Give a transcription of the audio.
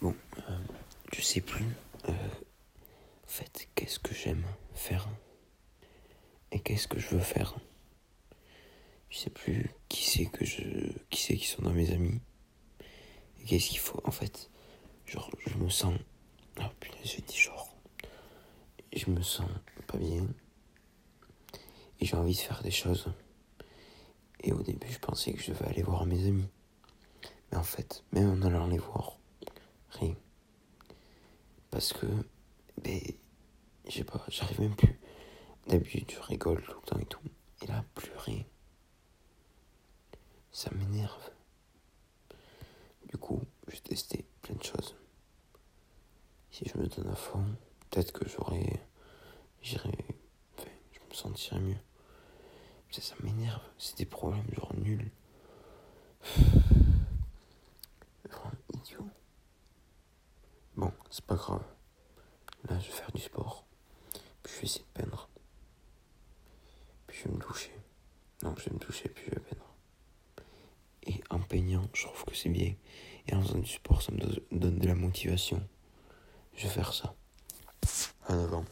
Bon, euh, je sais plus. Euh, en fait, qu'est-ce que j'aime faire et qu'est-ce que je veux faire. Je sais plus qui c'est que je, qui c'est qui sont dans mes amis et qu'est-ce qu'il faut. En fait, genre, je me sens. Oh putain, j'ai dit genre. Je me sens pas bien et j'ai envie de faire des choses. Et au début, je pensais que je devais aller voir mes amis. Mais en fait, même en allant les voir. Parce que, ben, pas, j'arrive même plus. D'habitude, je rigole tout le temps et tout. Et là, plus rien. Ça m'énerve. Du coup, j'ai testé plein de choses. Si je me donne à fond, peut-être que j'aurais. J'irai. Enfin, je me sentirais mieux. Ça, ça m'énerve. C'est des problèmes genre nuls. Bon, c'est pas grave. Là, je vais faire du sport. Puis je vais essayer de peindre. Puis je vais me doucher. Non, je vais me doucher, puis je vais peindre. Et en peignant, je trouve que c'est bien. Et en faisant du sport, ça me donne de la motivation. Je vais faire ça. En avant.